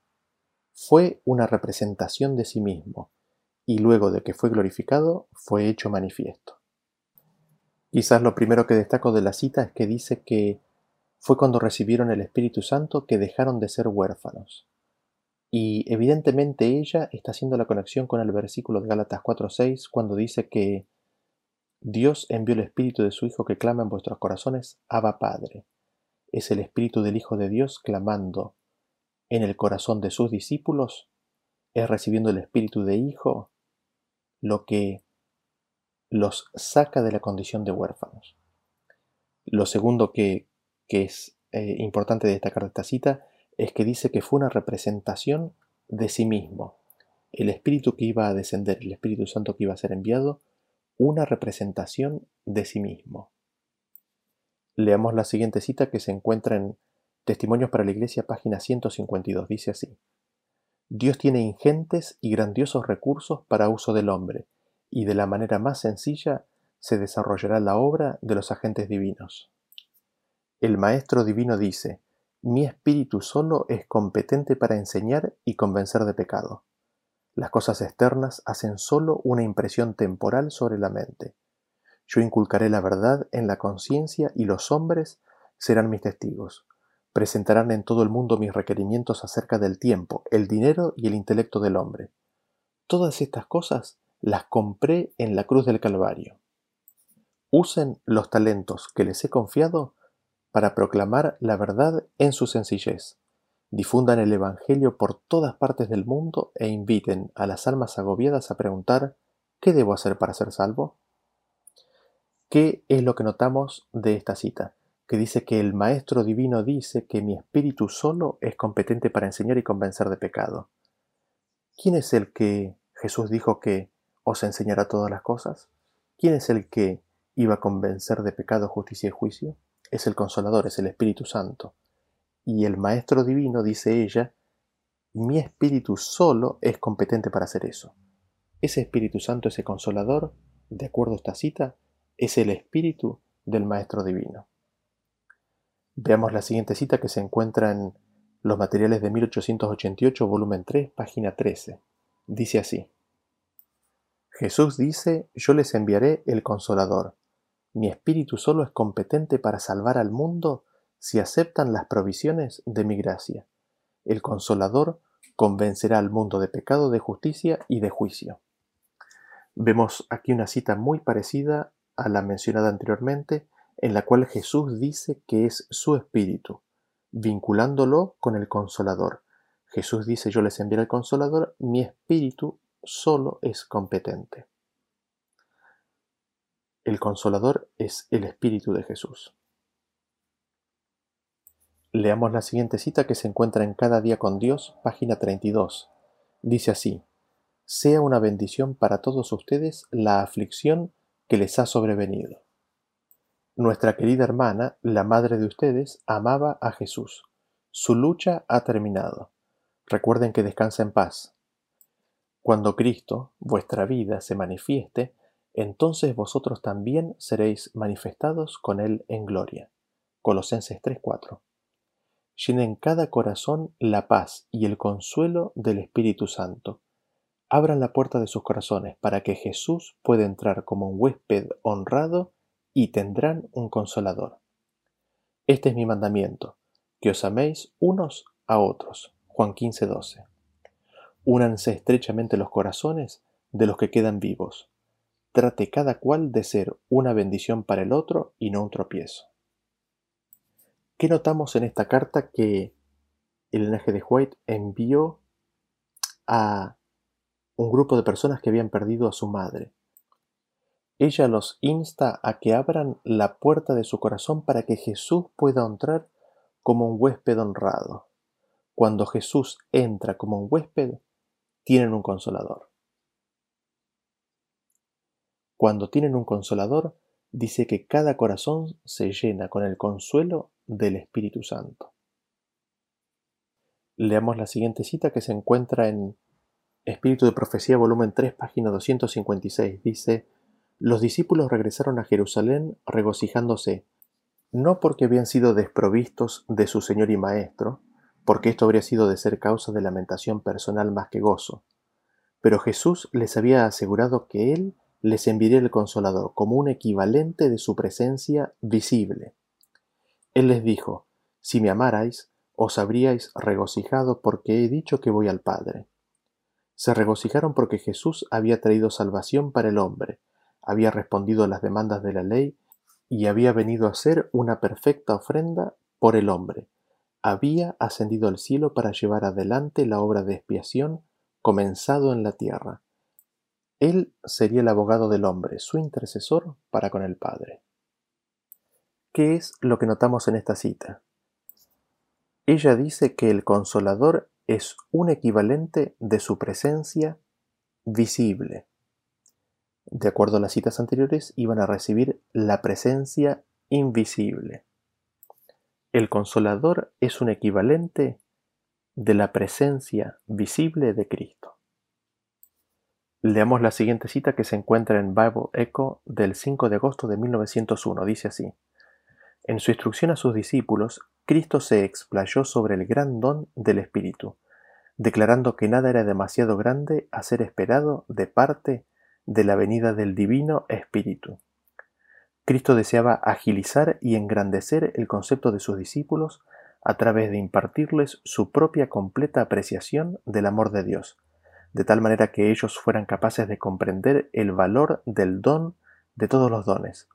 Speaker 2: Fue una representación de sí mismo, y luego de que fue glorificado, fue hecho manifiesto. Quizás lo primero que destaco de la cita es que dice que fue cuando recibieron el Espíritu Santo que dejaron de ser huérfanos. Y evidentemente ella está haciendo la conexión con el versículo de Gálatas 4:6 cuando dice que Dios envió el Espíritu de su Hijo que clama en vuestros corazones, Abba Padre. Es el Espíritu del Hijo de Dios clamando en el corazón de sus discípulos, es recibiendo el Espíritu de Hijo lo que los saca de la condición de huérfanos. Lo segundo que, es eh, importante destacar de esta cita es que dice que fue una representación de sí mismo. El Espíritu que iba a descender, el Espíritu Santo que iba a ser enviado, una representación de sí mismo. Leamos la siguiente cita que se encuentra en Testimonios para la Iglesia, página 152. Dice así. Dios tiene ingentes y grandiosos recursos para uso del hombre, y de la manera más sencilla se desarrollará la obra de los agentes divinos. El Maestro Divino dice, mi espíritu solo es competente para enseñar y convencer de pecado. Las cosas externas hacen solo una impresión temporal sobre la mente. Yo inculcaré la verdad en la conciencia y los hombres serán mis testigos. Presentarán en todo el mundo mis requerimientos acerca del tiempo, el dinero y el intelecto del hombre. Todas estas cosas las compré en la cruz del Calvario. Usen los talentos que les he confiado para proclamar la verdad en su sencillez. Difundan el Evangelio por todas partes del mundo e inviten a las almas agobiadas a preguntar ¿qué debo hacer para ser salvo? ¿Qué es lo que notamos de esta cita? Que dice que el Maestro Divino dice que mi espíritu solo es competente para enseñar y convencer de pecado. ¿Quién es el que Jesús dijo que os enseñará todas las cosas? ¿Quién es el que iba a convencer de pecado, justicia y juicio? Es el Consolador, es el Espíritu Santo. Y el Maestro Divino, dice ella, mi Espíritu solo es competente para hacer eso. Ese Espíritu Santo, ese Consolador, de acuerdo a esta cita, es el Espíritu del Maestro Divino. Veamos la siguiente cita que se encuentra en los materiales de 1888, volumen 3, página 13. Dice así. Jesús dice, yo les enviaré el consolador. Mi espíritu solo es competente para salvar al mundo si aceptan las provisiones de mi gracia. El consolador convencerá al mundo de pecado, de justicia y de juicio. Vemos aquí una cita muy parecida a la mencionada anteriormente, en la cual Jesús dice que es su espíritu, vinculándolo con el consolador. Jesús dice, yo les enviaré el consolador, mi espíritu solo es competente. El consolador es el Espíritu de Jesús. Leamos la siguiente cita que se encuentra en Cada día con Dios, página 32. Dice así, sea una bendición para todos ustedes la aflicción que les ha sobrevenido. Nuestra querida hermana, la madre de ustedes, amaba a Jesús. Su lucha ha terminado. Recuerden que descansa en paz. Cuando Cristo, vuestra vida, se manifieste, entonces vosotros también seréis manifestados con Él en gloria. Colosenses 3:4 llenen cada corazón la paz y el consuelo del Espíritu Santo. Abran la puerta de sus corazones para que Jesús pueda entrar como un huésped honrado y tendrán un consolador. Este es mi mandamiento, que os améis unos a otros. Juan 15:12. Únanse estrechamente los corazones de los que quedan vivos. Trate cada cual de ser una bendición para el otro y no un tropiezo. ¿Qué notamos en esta carta que el linaje de White envió a un grupo de personas que habían perdido a su madre? Ella los insta a que abran la puerta de su corazón para que Jesús pueda entrar como un huésped honrado. Cuando Jesús entra como un huésped, tienen un consolador. Cuando tienen un consolador, dice que cada corazón se llena con el consuelo del Espíritu Santo. Leamos la siguiente cita que se encuentra en Espíritu de Profecía, volumen 3, página 256. Dice, Los discípulos regresaron a Jerusalén regocijándose, no porque habían sido desprovistos de su Señor y Maestro, porque esto habría sido de ser causa de lamentación personal más que gozo, pero Jesús les había asegurado que Él les enviaría el Consolador como un equivalente de su presencia visible. Él les dijo, Si me amarais, os habríais regocijado porque he dicho que voy al Padre. Se regocijaron porque Jesús había traído salvación para el hombre, había respondido a las demandas de la ley y había venido a ser una perfecta ofrenda por el hombre. Había ascendido al cielo para llevar adelante la obra de expiación comenzado en la tierra. Él sería el abogado del hombre, su intercesor para con el Padre. ¿Qué es lo que notamos en esta cita? Ella dice que el consolador es un equivalente de su presencia visible. De acuerdo a las citas anteriores, iban a recibir la presencia invisible. El consolador es un equivalente de la presencia visible de Cristo. Leamos la siguiente cita que se encuentra en Bible Echo del 5 de agosto de 1901. Dice así. En su instrucción a sus discípulos, Cristo se explayó sobre el gran don del Espíritu, declarando que nada era demasiado grande a ser esperado de parte de la venida del Divino Espíritu. Cristo deseaba agilizar y engrandecer el concepto de sus discípulos a través de impartirles su propia completa apreciación del amor de Dios, de tal manera que ellos fueran capaces de comprender el valor del don de todos los dones,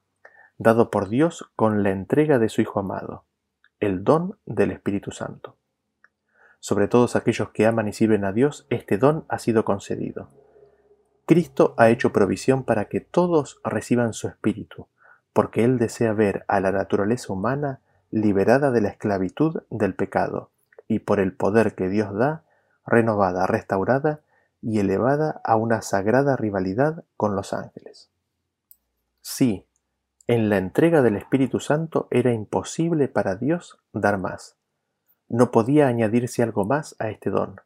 Speaker 2: dado por Dios con la entrega de su Hijo amado, el don del Espíritu Santo. Sobre todos aquellos que aman y sirven a Dios, este don ha sido concedido. Cristo ha hecho provisión para que todos reciban su Espíritu, porque Él desea ver a la naturaleza humana liberada de la esclavitud del pecado, y por el poder que Dios da, renovada, restaurada y elevada a una sagrada rivalidad con los ángeles. Sí, en la entrega del Espíritu Santo era imposible para Dios dar más. No podía añadirse algo más a este don.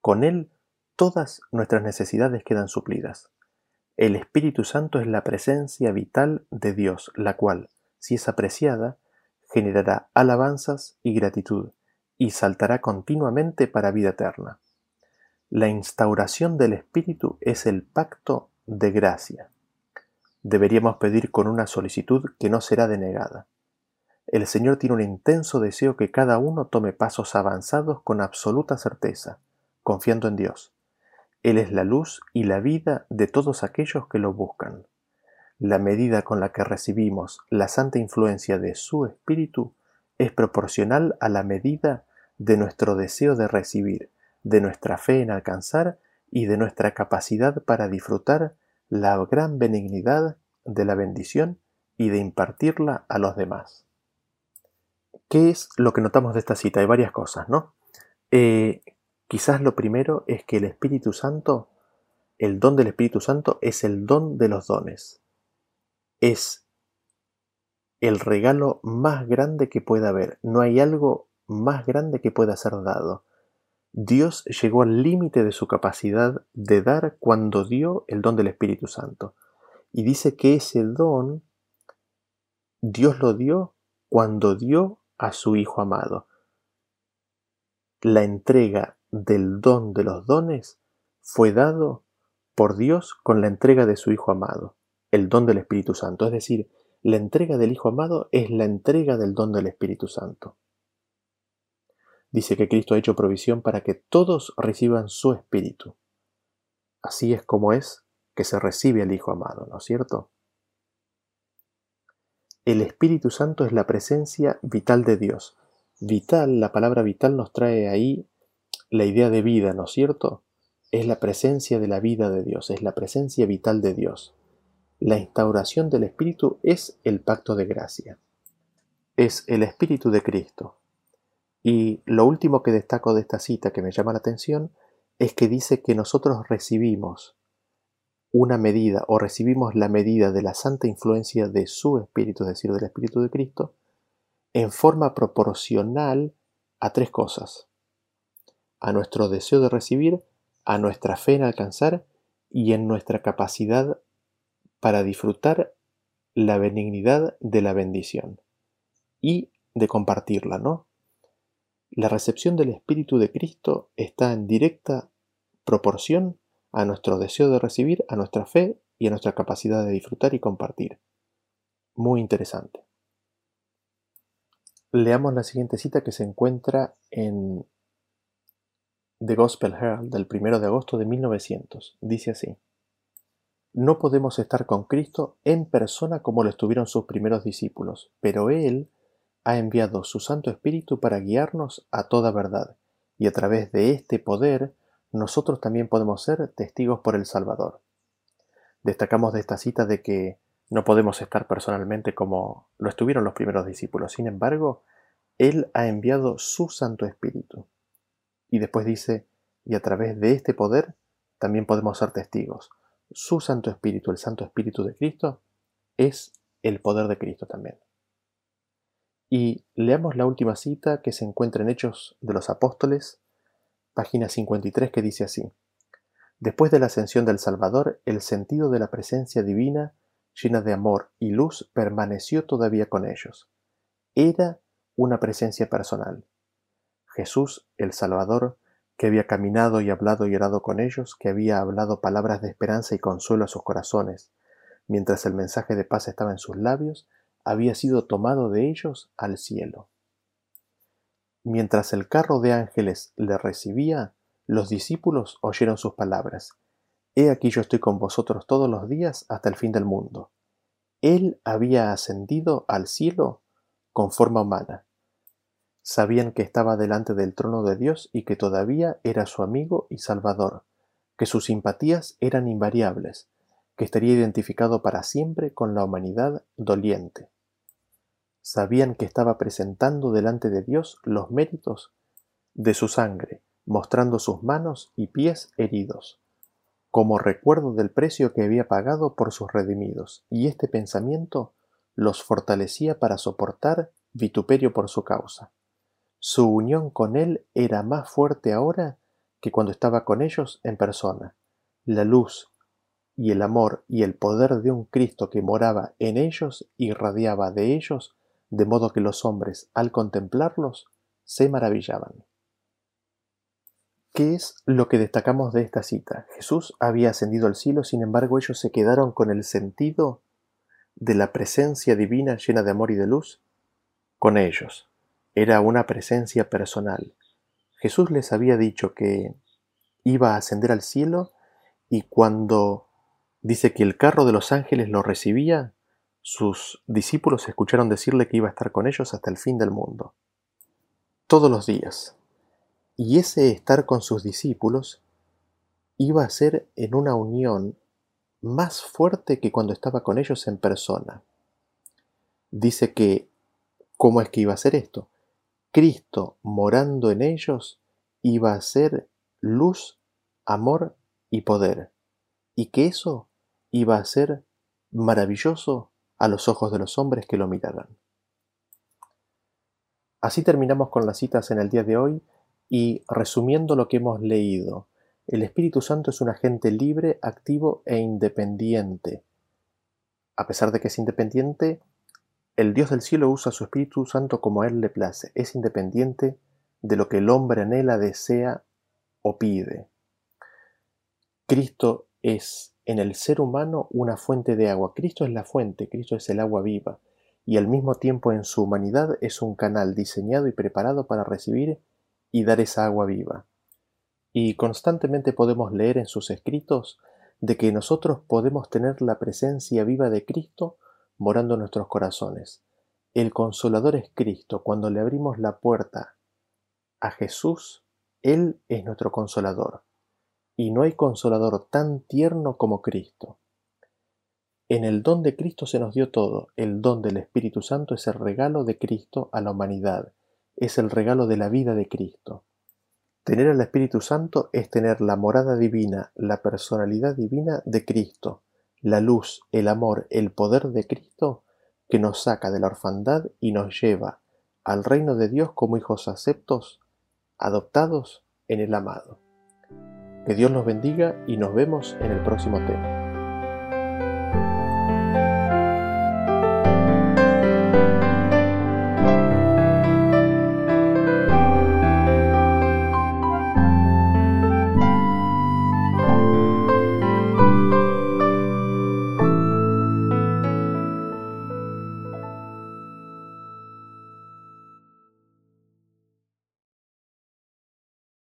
Speaker 2: Con Él todas nuestras necesidades quedan suplidas. El Espíritu Santo es la presencia vital de Dios, la cual, si es apreciada, generará alabanzas y gratitud, y saltará continuamente para vida eterna. La instauración del Espíritu es el pacto de gracia deberíamos pedir con una solicitud que no será denegada. El Señor tiene un intenso deseo que cada uno tome pasos avanzados con absoluta certeza, confiando en Dios. Él es la luz y la vida de todos aquellos que lo buscan. La medida con la que recibimos la santa influencia de su Espíritu es proporcional a la medida de nuestro deseo de recibir, de nuestra fe en alcanzar y de nuestra capacidad para disfrutar la gran benignidad de la bendición y de impartirla a los demás. ¿Qué es lo que notamos de esta cita? Hay varias cosas, ¿no? Eh, quizás lo primero es que el Espíritu Santo, el don del Espíritu Santo es el don de los dones. Es el regalo más grande que pueda haber. No hay algo más grande que pueda ser dado. Dios llegó al límite de su capacidad de dar cuando dio el don del Espíritu Santo. Y dice que ese don Dios lo dio cuando dio a su Hijo amado. La entrega del don de los dones fue dado por Dios con la entrega de su Hijo amado, el don del Espíritu Santo. Es decir, la entrega del Hijo amado es la entrega del don del Espíritu Santo. Dice que Cristo ha hecho provisión para que todos reciban su Espíritu. Así es como es que se recibe el Hijo amado, ¿no es cierto? El Espíritu Santo es la presencia vital de Dios. Vital, la palabra vital nos trae ahí la idea de vida, ¿no es cierto? Es la presencia de la vida de Dios, es la presencia vital de Dios. La instauración del Espíritu es el pacto de gracia. Es el Espíritu de Cristo. Y lo último que destaco de esta cita que me llama la atención es que dice que nosotros recibimos una medida o recibimos la medida de la santa influencia de su Espíritu, es decir, del Espíritu de Cristo, en forma proporcional a tres cosas. A nuestro deseo de recibir, a nuestra fe en alcanzar y en nuestra capacidad para disfrutar la benignidad de la bendición y de compartirla, ¿no? La recepción del Espíritu de Cristo está en directa proporción a nuestro deseo de recibir, a nuestra fe y a nuestra capacidad de disfrutar y compartir. Muy interesante. Leamos la siguiente cita que se encuentra en The Gospel Herald del 1 de agosto de 1900. Dice así. No podemos estar con Cristo en persona como lo estuvieron sus primeros discípulos, pero Él ha enviado su Santo Espíritu para guiarnos a toda verdad, y a través de este poder nosotros también podemos ser testigos por el Salvador. Destacamos de esta cita de que no podemos estar personalmente como lo estuvieron los primeros discípulos. Sin embargo, Él ha enviado su Santo Espíritu. Y después dice, y a través de este poder también podemos ser testigos. Su Santo Espíritu, el Santo Espíritu de Cristo, es el poder de Cristo también. Y leamos la última cita que se encuentra en Hechos de los Apóstoles, página 53, que dice así. Después de la ascensión del Salvador, el sentido de la presencia divina, llena de amor y luz, permaneció todavía con ellos. Era una presencia personal. Jesús, el Salvador, que había caminado y hablado y orado con ellos, que había hablado palabras de esperanza y consuelo a sus corazones, mientras el mensaje de paz estaba en sus labios, había sido tomado de ellos al cielo. Mientras el carro de ángeles le recibía, los discípulos oyeron sus palabras. He aquí yo estoy con vosotros todos los días hasta el fin del mundo. Él había ascendido al cielo con forma humana. Sabían que estaba delante del trono de Dios y que todavía era su amigo y salvador, que sus simpatías eran invariables, que estaría identificado para siempre con la humanidad doliente sabían que estaba presentando delante de Dios los méritos de su sangre, mostrando sus manos y pies heridos, como recuerdo del precio que había pagado por sus redimidos, y este pensamiento los fortalecía para soportar vituperio por su causa. Su unión con Él era más fuerte ahora que cuando estaba con ellos en persona. La luz y el amor y el poder de un Cristo que moraba en ellos irradiaba de ellos de modo que los hombres, al contemplarlos, se maravillaban. ¿Qué es lo que destacamos de esta cita? Jesús había ascendido al cielo, sin embargo ellos se quedaron con el sentido de la presencia divina llena de amor y de luz con ellos. Era una presencia personal. Jesús les había dicho que iba a ascender al cielo y cuando dice que el carro de los ángeles lo recibía, sus discípulos escucharon decirle que iba a estar con ellos hasta el fin del mundo, todos los días. Y ese estar con sus discípulos iba a ser en una unión más fuerte que cuando estaba con ellos en persona. Dice que, ¿cómo es que iba a ser esto? Cristo morando en ellos iba a ser luz, amor y poder, y que eso iba a ser maravilloso a los ojos de los hombres que lo miraran. Así terminamos con las citas en el día de hoy y resumiendo lo que hemos leído, el Espíritu Santo es un agente libre, activo e independiente. A pesar de que es independiente, el Dios del cielo usa su Espíritu Santo como a Él le place. Es independiente de lo que el hombre anhela, desea o pide. Cristo es en el ser humano una fuente de agua. Cristo es la fuente, Cristo es el agua viva. Y al mismo tiempo en su humanidad es un canal diseñado y preparado para recibir y dar esa agua viva. Y constantemente podemos leer en sus escritos de que nosotros podemos tener la presencia viva de Cristo morando en nuestros corazones. El consolador es Cristo. Cuando le abrimos la puerta a Jesús, Él es nuestro consolador. Y no hay consolador tan tierno como Cristo. En el don de Cristo se nos dio todo. El don del Espíritu Santo es el regalo de Cristo a la humanidad. Es el regalo de la vida de Cristo. Tener al Espíritu Santo es tener la morada divina, la personalidad divina de Cristo, la luz, el amor, el poder de Cristo que nos saca de la orfandad y nos lleva al reino de Dios como hijos aceptos, adoptados en el amado. Que Dios nos bendiga y nos vemos en el próximo tema.